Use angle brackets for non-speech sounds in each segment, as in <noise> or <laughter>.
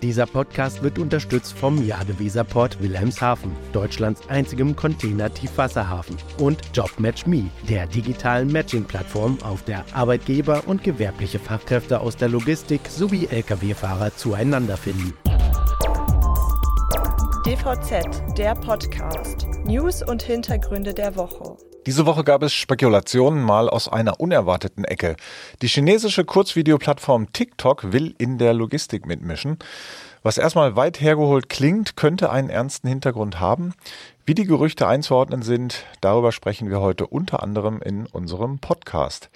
Dieser Podcast wird unterstützt vom Jadeweserport Wilhelmshaven, Deutschlands einzigem Container-Tiefwasserhafen, und JobMatchMe, der digitalen Matching-Plattform, auf der Arbeitgeber und gewerbliche Fachkräfte aus der Logistik sowie Lkw-Fahrer zueinander finden. DVZ, der Podcast. News und Hintergründe der Woche. Diese Woche gab es Spekulationen mal aus einer unerwarteten Ecke. Die chinesische Kurzvideoplattform TikTok will in der Logistik mitmischen. Was erstmal weit hergeholt klingt, könnte einen ernsten Hintergrund haben. Wie die Gerüchte einzuordnen sind, darüber sprechen wir heute unter anderem in unserem Podcast.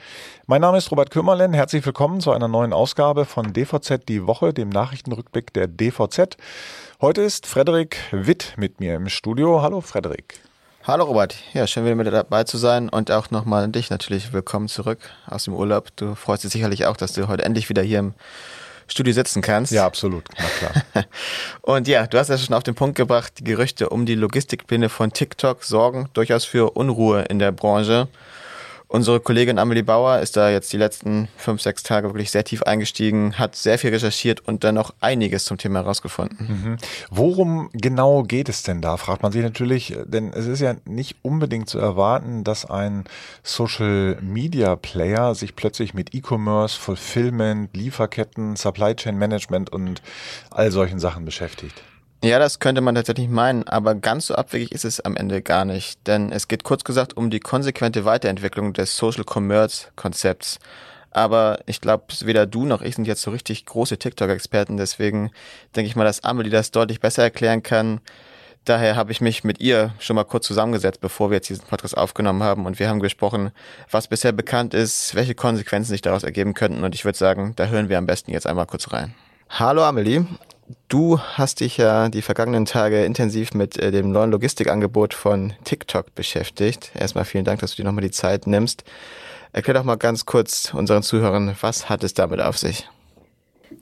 Mein Name ist Robert Kümmerlen. Herzlich willkommen zu einer neuen Ausgabe von DVZ die Woche, dem Nachrichtenrückblick der DVZ. Heute ist Frederik Witt mit mir im Studio. Hallo Frederik. Hallo Robert, ja, schön wieder mit dabei zu sein und auch nochmal an dich natürlich willkommen zurück aus dem Urlaub. Du freust dich sicherlich auch, dass du heute endlich wieder hier im Studio sitzen kannst. Ja, absolut, na klar. <laughs> und ja, du hast ja schon auf den Punkt gebracht, die Gerüchte um die Logistikpläne von TikTok sorgen durchaus für Unruhe in der Branche. Unsere Kollegin Amelie Bauer ist da jetzt die letzten fünf, sechs Tage wirklich sehr tief eingestiegen, hat sehr viel recherchiert und dann noch einiges zum Thema herausgefunden. Mhm. Worum genau geht es denn da, fragt man sich natürlich, denn es ist ja nicht unbedingt zu erwarten, dass ein Social Media Player sich plötzlich mit E-Commerce, Fulfillment, Lieferketten, Supply Chain Management und all solchen Sachen beschäftigt. Ja, das könnte man tatsächlich meinen, aber ganz so abwegig ist es am Ende gar nicht. Denn es geht kurz gesagt um die konsequente Weiterentwicklung des Social Commerce Konzepts. Aber ich glaube, weder du noch ich sind jetzt so richtig große TikTok-Experten, deswegen denke ich mal, dass Amelie das deutlich besser erklären kann. Daher habe ich mich mit ihr schon mal kurz zusammengesetzt, bevor wir jetzt diesen Podcast aufgenommen haben. Und wir haben gesprochen, was bisher bekannt ist, welche Konsequenzen sich daraus ergeben könnten. Und ich würde sagen, da hören wir am besten jetzt einmal kurz rein. Hallo Amelie, Du hast dich ja die vergangenen Tage intensiv mit äh, dem neuen Logistikangebot von TikTok beschäftigt. Erstmal vielen Dank, dass du dir nochmal die Zeit nimmst. Erklär doch mal ganz kurz unseren Zuhörern, was hat es damit auf sich?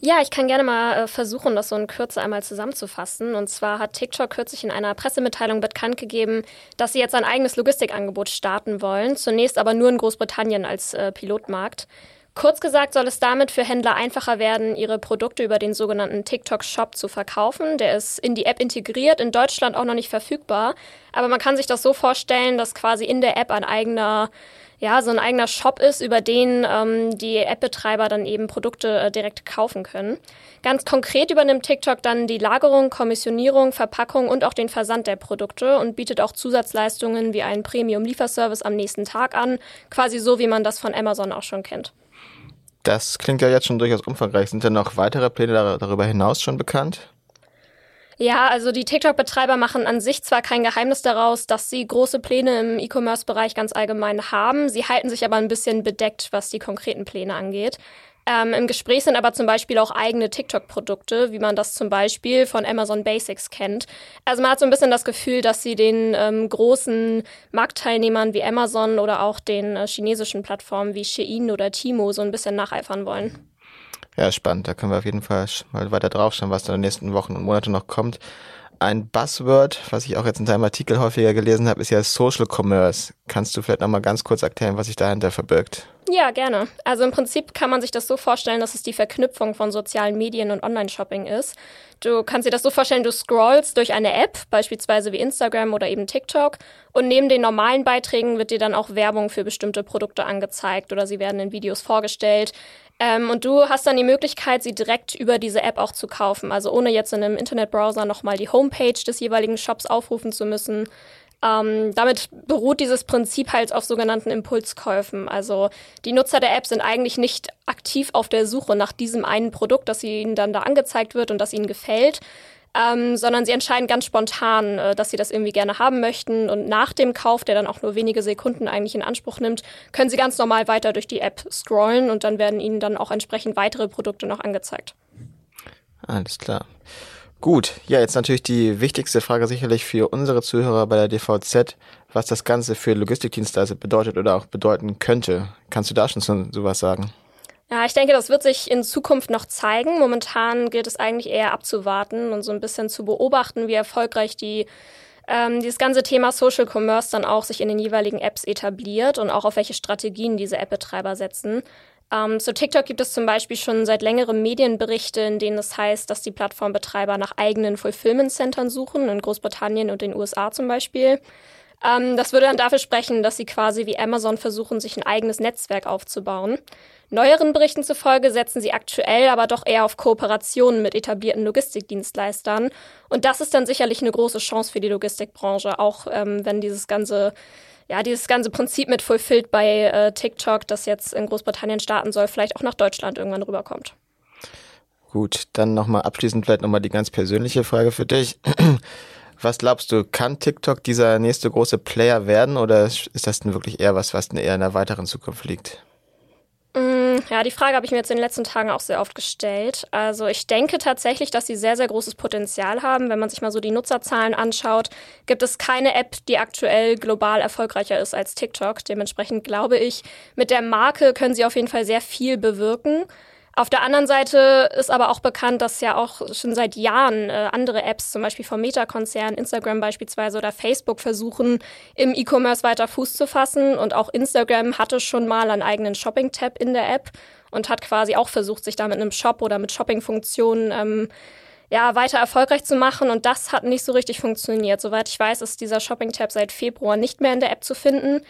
Ja, ich kann gerne mal äh, versuchen, das so in Kürze einmal zusammenzufassen. Und zwar hat TikTok kürzlich in einer Pressemitteilung bekannt gegeben, dass sie jetzt ein eigenes Logistikangebot starten wollen. Zunächst aber nur in Großbritannien als äh, Pilotmarkt. Kurz gesagt soll es damit für Händler einfacher werden, ihre Produkte über den sogenannten TikTok Shop zu verkaufen. Der ist in die App integriert, in Deutschland auch noch nicht verfügbar. Aber man kann sich das so vorstellen, dass quasi in der App ein eigener ja, so ein eigener Shop ist, über den ähm, die App-Betreiber dann eben Produkte äh, direkt kaufen können. Ganz konkret übernimmt TikTok dann die Lagerung, Kommissionierung, Verpackung und auch den Versand der Produkte und bietet auch Zusatzleistungen wie einen Premium-Lieferservice am nächsten Tag an, quasi so, wie man das von Amazon auch schon kennt. Das klingt ja jetzt schon durchaus umfangreich. Sind denn noch weitere Pläne darüber hinaus schon bekannt? Ja, also die TikTok-Betreiber machen an sich zwar kein Geheimnis daraus, dass sie große Pläne im E-Commerce-Bereich ganz allgemein haben. Sie halten sich aber ein bisschen bedeckt, was die konkreten Pläne angeht. Ähm, Im Gespräch sind aber zum Beispiel auch eigene TikTok-Produkte, wie man das zum Beispiel von Amazon Basics kennt. Also man hat so ein bisschen das Gefühl, dass sie den ähm, großen Marktteilnehmern wie Amazon oder auch den äh, chinesischen Plattformen wie Shein oder Timo so ein bisschen nacheifern wollen. Ja, spannend. Da können wir auf jeden Fall mal weiter draufschauen, was da in den nächsten Wochen und Monaten noch kommt. Ein Buzzword, was ich auch jetzt in deinem Artikel häufiger gelesen habe, ist ja Social Commerce. Kannst du vielleicht nochmal ganz kurz erklären, was sich dahinter verbirgt? Ja, gerne. Also im Prinzip kann man sich das so vorstellen, dass es die Verknüpfung von sozialen Medien und Online-Shopping ist. Du kannst dir das so vorstellen, du scrollst durch eine App, beispielsweise wie Instagram oder eben TikTok, und neben den normalen Beiträgen wird dir dann auch Werbung für bestimmte Produkte angezeigt oder sie werden in Videos vorgestellt. Ähm, und du hast dann die Möglichkeit, sie direkt über diese App auch zu kaufen. Also ohne jetzt in einem Internetbrowser nochmal die Homepage des jeweiligen Shops aufrufen zu müssen. Ähm, damit beruht dieses Prinzip halt auf sogenannten Impulskäufen. Also die Nutzer der App sind eigentlich nicht aktiv auf der Suche nach diesem einen Produkt, das ihnen dann da angezeigt wird und das ihnen gefällt, ähm, sondern sie entscheiden ganz spontan, äh, dass sie das irgendwie gerne haben möchten. Und nach dem Kauf, der dann auch nur wenige Sekunden eigentlich in Anspruch nimmt, können sie ganz normal weiter durch die App scrollen und dann werden ihnen dann auch entsprechend weitere Produkte noch angezeigt. Alles klar. Gut, ja, jetzt natürlich die wichtigste Frage sicherlich für unsere Zuhörer bei der DVZ, was das Ganze für Logistikdienstleister bedeutet oder auch bedeuten könnte. Kannst du da schon so, sowas sagen? Ja, ich denke, das wird sich in Zukunft noch zeigen. Momentan gilt es eigentlich eher abzuwarten und so ein bisschen zu beobachten, wie erfolgreich die ähm, dieses ganze Thema Social Commerce dann auch sich in den jeweiligen Apps etabliert und auch auf welche Strategien diese App-Betreiber setzen. Ähm, zu TikTok gibt es zum Beispiel schon seit längerem Medienberichte, in denen es heißt, dass die Plattformbetreiber nach eigenen Fulfillment-Centern suchen, in Großbritannien und den USA zum Beispiel. Ähm, das würde dann dafür sprechen, dass sie quasi wie Amazon versuchen, sich ein eigenes Netzwerk aufzubauen. Neueren Berichten zufolge setzen sie aktuell aber doch eher auf Kooperationen mit etablierten Logistikdienstleistern. Und das ist dann sicherlich eine große Chance für die Logistikbranche, auch ähm, wenn dieses ganze ja, dieses ganze Prinzip mit Fulfilled bei äh, TikTok, das jetzt in Großbritannien starten soll, vielleicht auch nach Deutschland irgendwann rüberkommt. Gut, dann nochmal abschließend vielleicht nochmal die ganz persönliche Frage für dich. <clears throat> Was glaubst du, kann TikTok dieser nächste große Player werden oder ist das denn wirklich eher was, was eher in der weiteren Zukunft liegt? Mm, ja, die Frage habe ich mir jetzt in den letzten Tagen auch sehr oft gestellt. Also ich denke tatsächlich, dass sie sehr, sehr großes Potenzial haben. Wenn man sich mal so die Nutzerzahlen anschaut, gibt es keine App, die aktuell global erfolgreicher ist als TikTok. Dementsprechend glaube ich, mit der Marke können sie auf jeden Fall sehr viel bewirken. Auf der anderen Seite ist aber auch bekannt, dass ja auch schon seit Jahren äh, andere Apps, zum Beispiel vom Meta-Konzern, Instagram beispielsweise oder Facebook, versuchen, im E-Commerce weiter Fuß zu fassen. Und auch Instagram hatte schon mal einen eigenen Shopping-Tab in der App und hat quasi auch versucht, sich da mit einem Shop oder mit Shopping-Funktionen ähm, ja, weiter erfolgreich zu machen. Und das hat nicht so richtig funktioniert. Soweit ich weiß, ist dieser Shopping-Tab seit Februar nicht mehr in der App zu finden.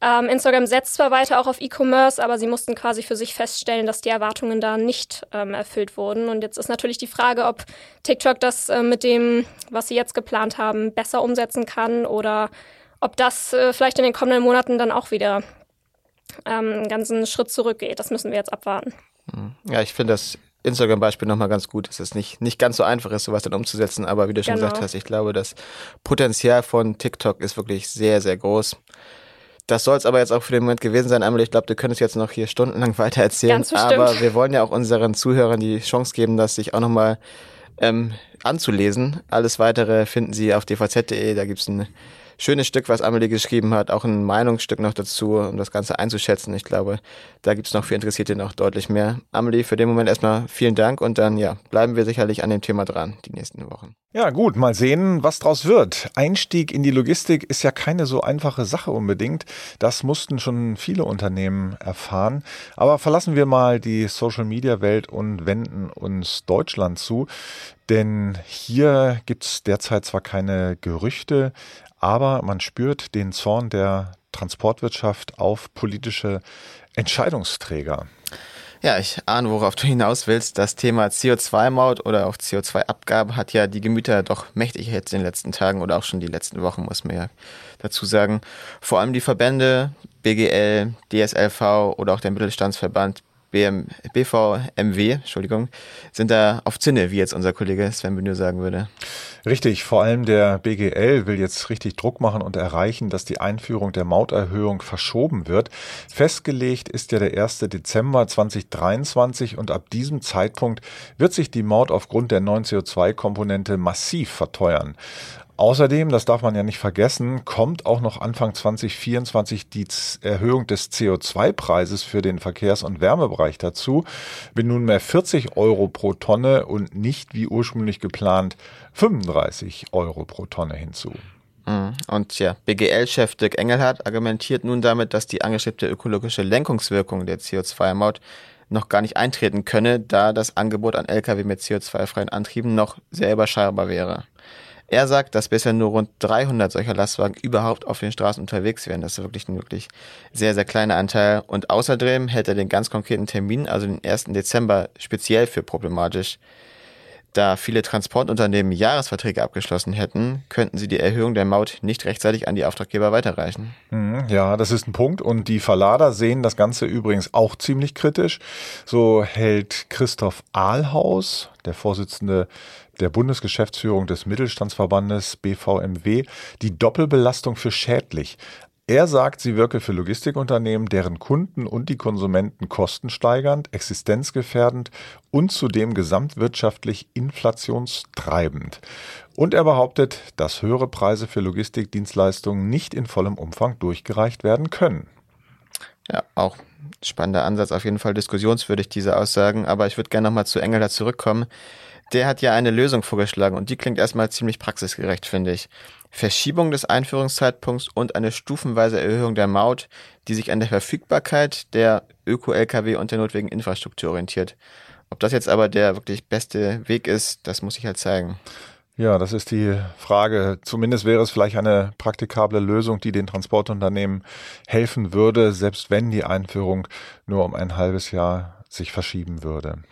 Ähm, Instagram setzt zwar weiter auch auf E-Commerce, aber sie mussten quasi für sich feststellen, dass die Erwartungen da nicht ähm, erfüllt wurden. Und jetzt ist natürlich die Frage, ob TikTok das äh, mit dem, was sie jetzt geplant haben, besser umsetzen kann oder ob das äh, vielleicht in den kommenden Monaten dann auch wieder ähm, einen ganzen Schritt zurückgeht. Das müssen wir jetzt abwarten. Hm. Ja, ich finde das Instagram-Beispiel nochmal ganz gut, dass es nicht, nicht ganz so einfach ist, sowas dann umzusetzen. Aber wie du schon genau. gesagt hast, ich glaube, das Potenzial von TikTok ist wirklich sehr, sehr groß. Das soll es aber jetzt auch für den Moment gewesen sein. Amelie, ich glaube, du könntest jetzt noch hier stundenlang <laughs> weiter erzählen. Ganz aber wir wollen ja auch unseren Zuhörern die Chance geben, das sich auch nochmal ähm, anzulesen. Alles weitere finden Sie auf dvz.de. Da gibt's ein schönes Stück, was Amelie geschrieben hat, auch ein Meinungsstück noch dazu, um das Ganze einzuschätzen. Ich glaube, da gibt es noch für Interessierte noch deutlich mehr. Amelie, für den Moment erstmal vielen Dank und dann ja, bleiben wir sicherlich an dem Thema dran die nächsten Wochen. Ja, gut, mal sehen, was draus wird. Einstieg in die Logistik ist ja keine so einfache Sache unbedingt. Das mussten schon viele Unternehmen erfahren. Aber verlassen wir mal die Social Media Welt und wenden uns Deutschland zu. Denn hier gibt es derzeit zwar keine Gerüchte, aber man spürt den Zorn der Transportwirtschaft auf politische Entscheidungsträger. Ja, ich ahne, worauf du hinaus willst. Das Thema CO2-Maut oder auch CO2-Abgabe hat ja die Gemüter doch mächtig jetzt in den letzten Tagen oder auch schon die letzten Wochen, muss man ja dazu sagen. Vor allem die Verbände BGL, DSLV oder auch der Mittelstandsverband BM, BVMW, Entschuldigung, sind da auf Zinne, wie jetzt unser Kollege Sven Benür sagen würde. Richtig, vor allem der BGL will jetzt richtig Druck machen und erreichen, dass die Einführung der Mauterhöhung verschoben wird. Festgelegt ist ja der 1. Dezember 2023 und ab diesem Zeitpunkt wird sich die Maut aufgrund der neuen CO2-Komponente massiv verteuern. Außerdem, das darf man ja nicht vergessen, kommt auch noch Anfang 2024 die Erhöhung des CO2-Preises für den Verkehrs- und Wärmebereich dazu, mit nunmehr 40 Euro pro Tonne und nicht wie ursprünglich geplant 35 Euro pro Tonne hinzu. Mhm. Und ja, BGL-Chef Dirk Engelhardt argumentiert nun damit, dass die angestrebte ökologische Lenkungswirkung der CO2-Maut noch gar nicht eintreten könne, da das Angebot an Lkw mit CO2-freien Antrieben noch sehr überschaubar wäre. Er sagt, dass bisher nur rund 300 solcher Lastwagen überhaupt auf den Straßen unterwegs wären. Das ist wirklich ein wirklich sehr, sehr kleiner Anteil. Und außerdem hält er den ganz konkreten Termin, also den 1. Dezember, speziell für problematisch. Da viele Transportunternehmen Jahresverträge abgeschlossen hätten, könnten sie die Erhöhung der Maut nicht rechtzeitig an die Auftraggeber weiterreichen. Mhm, ja, das ist ein Punkt. Und die Verlader sehen das Ganze übrigens auch ziemlich kritisch. So hält Christoph Ahlhaus, der Vorsitzende der Bundesgeschäftsführung des Mittelstandsverbandes BVMW die Doppelbelastung für schädlich. Er sagt, sie wirke für Logistikunternehmen, deren Kunden und die Konsumenten kostensteigernd, existenzgefährdend und zudem gesamtwirtschaftlich inflationstreibend. Und er behauptet, dass höhere Preise für Logistikdienstleistungen nicht in vollem Umfang durchgereicht werden können. Ja, auch spannender Ansatz, auf jeden Fall diskussionswürdig, diese Aussagen. Aber ich würde gerne nochmal zu Engelhardt zurückkommen der hat ja eine Lösung vorgeschlagen und die klingt erstmal ziemlich praxisgerecht, finde ich. Verschiebung des Einführungszeitpunkts und eine stufenweise Erhöhung der Maut, die sich an der Verfügbarkeit der Öko-Lkw und der notwendigen Infrastruktur orientiert. Ob das jetzt aber der wirklich beste Weg ist, das muss ich halt zeigen. Ja, das ist die Frage. Zumindest wäre es vielleicht eine praktikable Lösung, die den Transportunternehmen helfen würde, selbst wenn die Einführung nur um ein halbes Jahr sich verschieben würde.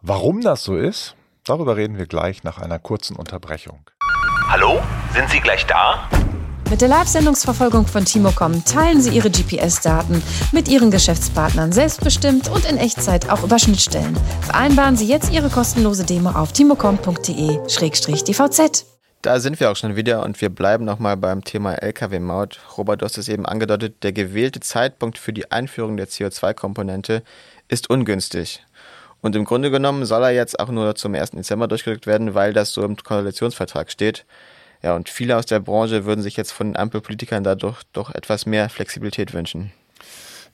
Warum das so ist, darüber reden wir gleich nach einer kurzen Unterbrechung. Hallo, sind Sie gleich da? Mit der Live-Sendungsverfolgung von Timocom teilen Sie Ihre GPS-Daten mit Ihren Geschäftspartnern selbstbestimmt und in Echtzeit auch über Schnittstellen. Vereinbaren Sie jetzt Ihre kostenlose Demo auf timocom.de-dvz. Da sind wir auch schon wieder und wir bleiben nochmal beim Thema Lkw-Maut. Robert, du hast es eben angedeutet, der gewählte Zeitpunkt für die Einführung der CO2-Komponente ist ungünstig. Und im Grunde genommen soll er jetzt auch nur zum 1. Dezember durchgedrückt werden, weil das so im Koalitionsvertrag steht. Ja, und viele aus der Branche würden sich jetzt von Ampelpolitikern dadurch doch etwas mehr Flexibilität wünschen.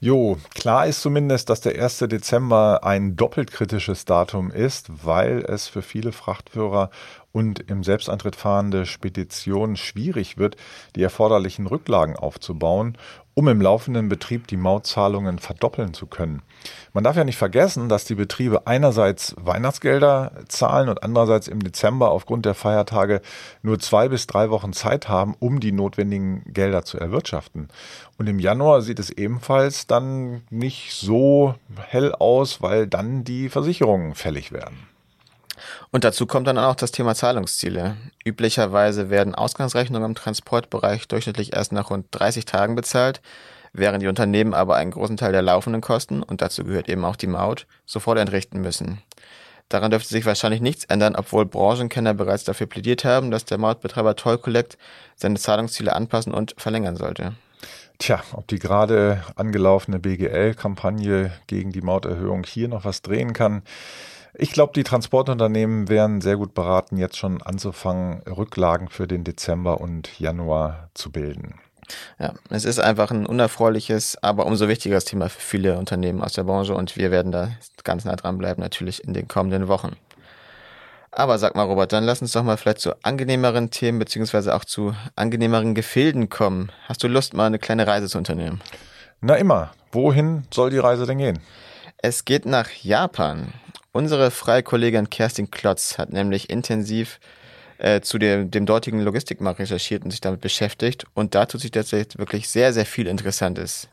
Jo, klar ist zumindest, dass der 1. Dezember ein doppelt kritisches Datum ist, weil es für viele Frachtführer und im Selbstantritt fahrende Speditionen schwierig wird, die erforderlichen Rücklagen aufzubauen um im laufenden Betrieb die Mautzahlungen verdoppeln zu können. Man darf ja nicht vergessen, dass die Betriebe einerseits Weihnachtsgelder zahlen und andererseits im Dezember aufgrund der Feiertage nur zwei bis drei Wochen Zeit haben, um die notwendigen Gelder zu erwirtschaften. Und im Januar sieht es ebenfalls dann nicht so hell aus, weil dann die Versicherungen fällig werden. Und dazu kommt dann auch das Thema Zahlungsziele. Üblicherweise werden Ausgangsrechnungen im Transportbereich durchschnittlich erst nach rund 30 Tagen bezahlt, während die Unternehmen aber einen großen Teil der laufenden Kosten, und dazu gehört eben auch die Maut, sofort entrichten müssen. Daran dürfte sich wahrscheinlich nichts ändern, obwohl Branchenkenner bereits dafür plädiert haben, dass der Mautbetreiber Toll Collect seine Zahlungsziele anpassen und verlängern sollte. Tja, ob die gerade angelaufene BGL-Kampagne gegen die Mauterhöhung hier noch was drehen kann, ich glaube, die Transportunternehmen wären sehr gut beraten, jetzt schon anzufangen, Rücklagen für den Dezember und Januar zu bilden. Ja, es ist einfach ein unerfreuliches, aber umso wichtigeres Thema für viele Unternehmen aus der Branche und wir werden da ganz nah dran bleiben, natürlich in den kommenden Wochen. Aber sag mal, Robert, dann lass uns doch mal vielleicht zu angenehmeren Themen beziehungsweise auch zu angenehmeren Gefilden kommen. Hast du Lust, mal eine kleine Reise zu unternehmen? Na immer. Wohin soll die Reise denn gehen? Es geht nach Japan. Unsere freie Kollegin Kerstin Klotz hat nämlich intensiv äh, zu dem, dem dortigen Logistikmarkt recherchiert und sich damit beschäftigt. Und da tut sich tatsächlich wirklich sehr, sehr viel Interessantes.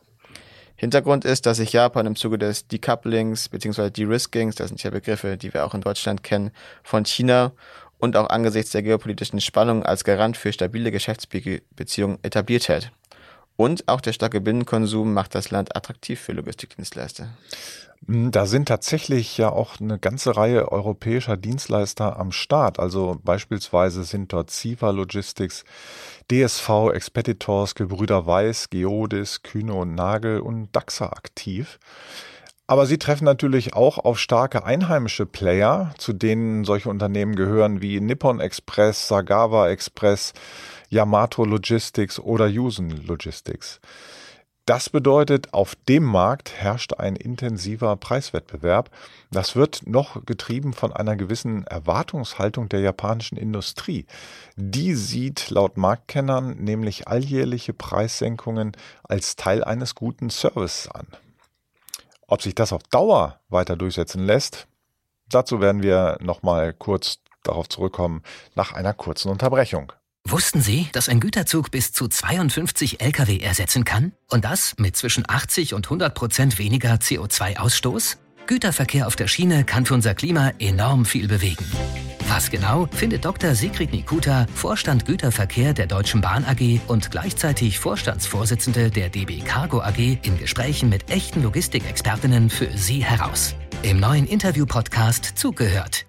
Hintergrund ist, dass sich Japan im Zuge des Decouplings bzw. De-Riskings, das sind ja Begriffe, die wir auch in Deutschland kennen, von China und auch angesichts der geopolitischen Spannungen als Garant für stabile Geschäftsbeziehungen etabliert hat. Und auch der starke Binnenkonsum macht das Land attraktiv für Logistikdienstleister. Hm, da sind tatsächlich ja auch eine ganze Reihe europäischer Dienstleister am Start. Also beispielsweise sind dort Siva Logistics, DSV, Expeditors, Gebrüder Weiß, Geodis, Kühne und Nagel und DAXA aktiv. Aber sie treffen natürlich auch auf starke einheimische Player, zu denen solche Unternehmen gehören wie Nippon Express, Sagawa Express, Yamato Logistics oder Yusen Logistics. Das bedeutet, auf dem Markt herrscht ein intensiver Preiswettbewerb. Das wird noch getrieben von einer gewissen Erwartungshaltung der japanischen Industrie. Die sieht laut Marktkennern nämlich alljährliche Preissenkungen als Teil eines guten Services an. Ob sich das auf Dauer weiter durchsetzen lässt, dazu werden wir nochmal kurz darauf zurückkommen nach einer kurzen Unterbrechung. Wussten Sie, dass ein Güterzug bis zu 52 Lkw ersetzen kann? Und das mit zwischen 80 und 100 Prozent weniger CO2-Ausstoß? Güterverkehr auf der Schiene kann für unser Klima enorm viel bewegen. Was genau, findet Dr. Sigrid Nikuta, Vorstand Güterverkehr der Deutschen Bahn AG und gleichzeitig Vorstandsvorsitzende der DB Cargo AG in Gesprächen mit echten Logistikexpertinnen für Sie heraus. Im neuen Interview-Podcast Zugehört.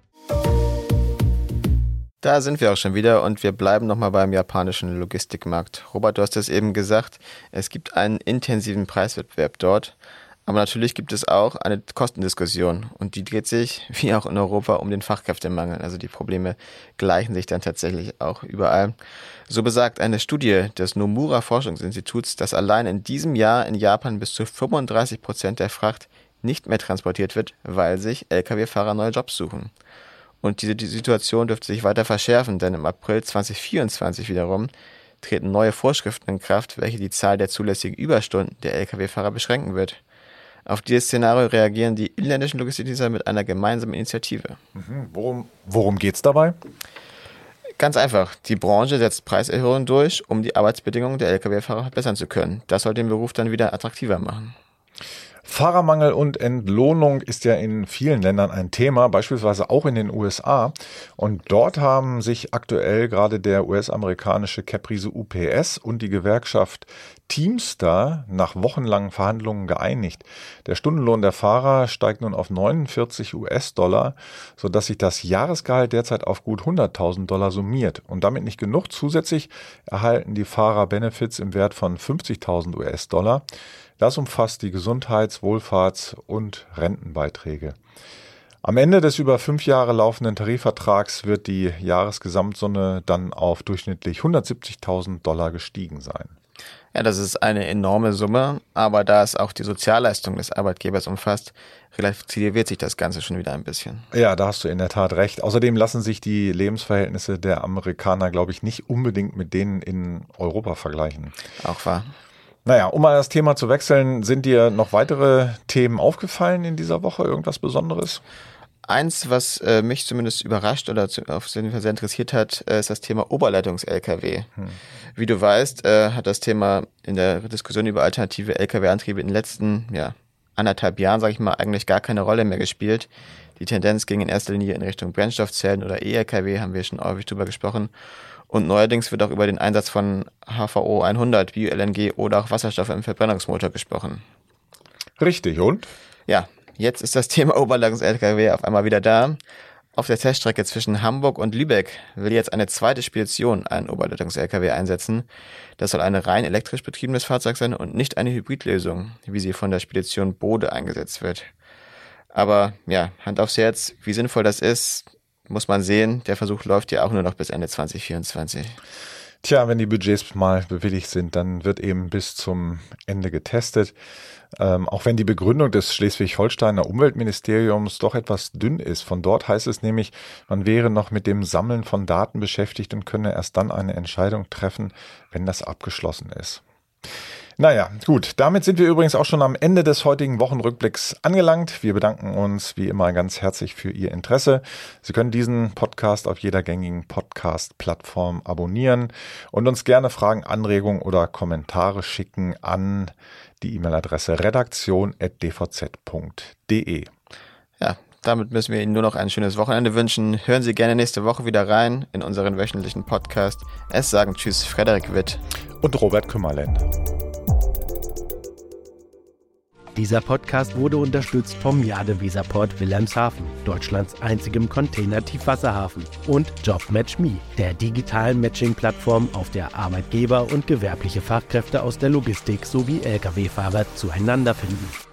Da sind wir auch schon wieder und wir bleiben nochmal beim japanischen Logistikmarkt. Robert, du hast es eben gesagt, es gibt einen intensiven Preiswettbewerb dort. Aber natürlich gibt es auch eine Kostendiskussion und die dreht sich, <laughs> wie auch in Europa, um den Fachkräftemangel. Also die Probleme gleichen sich dann tatsächlich auch überall. So besagt eine Studie des Nomura Forschungsinstituts, dass allein in diesem Jahr in Japan bis zu 35 Prozent der Fracht nicht mehr transportiert wird, weil sich Lkw-Fahrer neue Jobs suchen. Und diese die Situation dürfte sich weiter verschärfen, denn im April 2024 wiederum treten neue Vorschriften in Kraft, welche die Zahl der zulässigen Überstunden der Lkw-Fahrer beschränken wird. Auf dieses Szenario reagieren die inländischen Logistikdienste mit einer gemeinsamen Initiative. Mhm. Worum, worum geht es dabei? Ganz einfach. Die Branche setzt Preiserhöhungen durch, um die Arbeitsbedingungen der Lkw-Fahrer verbessern zu können. Das soll den Beruf dann wieder attraktiver machen. Fahrermangel und Entlohnung ist ja in vielen Ländern ein Thema, beispielsweise auch in den USA. Und dort haben sich aktuell gerade der US-amerikanische Caprice UPS und die Gewerkschaft Teamster nach wochenlangen Verhandlungen geeinigt. Der Stundenlohn der Fahrer steigt nun auf 49 US-Dollar, sodass sich das Jahresgehalt derzeit auf gut 100.000 Dollar summiert. Und damit nicht genug. Zusätzlich erhalten die Fahrer Benefits im Wert von 50.000 US-Dollar. Das umfasst die Gesundheits-, Wohlfahrts- und Rentenbeiträge. Am Ende des über fünf Jahre laufenden Tarifvertrags wird die Jahresgesamtsumme dann auf durchschnittlich 170.000 Dollar gestiegen sein. Ja, das ist eine enorme Summe, aber da es auch die Sozialleistung des Arbeitgebers umfasst, relativiert sich das Ganze schon wieder ein bisschen. Ja, da hast du in der Tat recht. Außerdem lassen sich die Lebensverhältnisse der Amerikaner, glaube ich, nicht unbedingt mit denen in Europa vergleichen. Auch wahr. Naja, um mal das Thema zu wechseln, sind dir noch weitere Themen aufgefallen in dieser Woche? Irgendwas Besonderes? Eins, was äh, mich zumindest überrascht oder zu, auf jeden Fall sehr interessiert hat, äh, ist das Thema Oberleitungs-LKW. Hm. Wie du weißt, äh, hat das Thema in der Diskussion über alternative LKW-Antriebe in den letzten ja, anderthalb Jahren, sage ich mal, eigentlich gar keine Rolle mehr gespielt. Die Tendenz ging in erster Linie in Richtung Brennstoffzellen oder E-LKW, haben wir schon häufig drüber gesprochen. Und neuerdings wird auch über den Einsatz von HVO 100, Bio-LNG oder auch Wasserstoff im Verbrennungsmotor gesprochen. Richtig, und? Ja, jetzt ist das <laughs> Thema Oberleitungs-LKW auf einmal wieder da. Auf der Teststrecke zwischen Hamburg und Lübeck will jetzt eine zweite Spedition einen Oberleitungs-LKW einsetzen. Das soll ein rein elektrisch betriebenes Fahrzeug sein und nicht eine Hybridlösung, wie sie von der Spedition Bode eingesetzt wird. Aber ja, Hand aufs Herz, wie sinnvoll das ist, muss man sehen, der Versuch läuft ja auch nur noch bis Ende 2024. Tja, wenn die Budgets mal bewilligt sind, dann wird eben bis zum Ende getestet. Ähm, auch wenn die Begründung des Schleswig-Holsteiner Umweltministeriums doch etwas dünn ist. Von dort heißt es nämlich, man wäre noch mit dem Sammeln von Daten beschäftigt und könne erst dann eine Entscheidung treffen, wenn das abgeschlossen ist. Naja, gut. Damit sind wir übrigens auch schon am Ende des heutigen Wochenrückblicks angelangt. Wir bedanken uns wie immer ganz herzlich für Ihr Interesse. Sie können diesen Podcast auf jeder gängigen Podcast-Plattform abonnieren und uns gerne Fragen, Anregungen oder Kommentare schicken an die E-Mail-Adresse redaktion.dvz.de. Ja, damit müssen wir Ihnen nur noch ein schönes Wochenende wünschen. Hören Sie gerne nächste Woche wieder rein in unseren wöchentlichen Podcast. Es sagen Tschüss, Frederik Witt und Robert Kümmerland. Dieser Podcast wurde unterstützt vom Jadeweserport Wilhelmshaven, Deutschlands einzigem Container-Tiefwasserhafen, und JobMatchMe, der digitalen Matching-Plattform, auf der Arbeitgeber und gewerbliche Fachkräfte aus der Logistik sowie Lkw-Fahrer zueinander finden.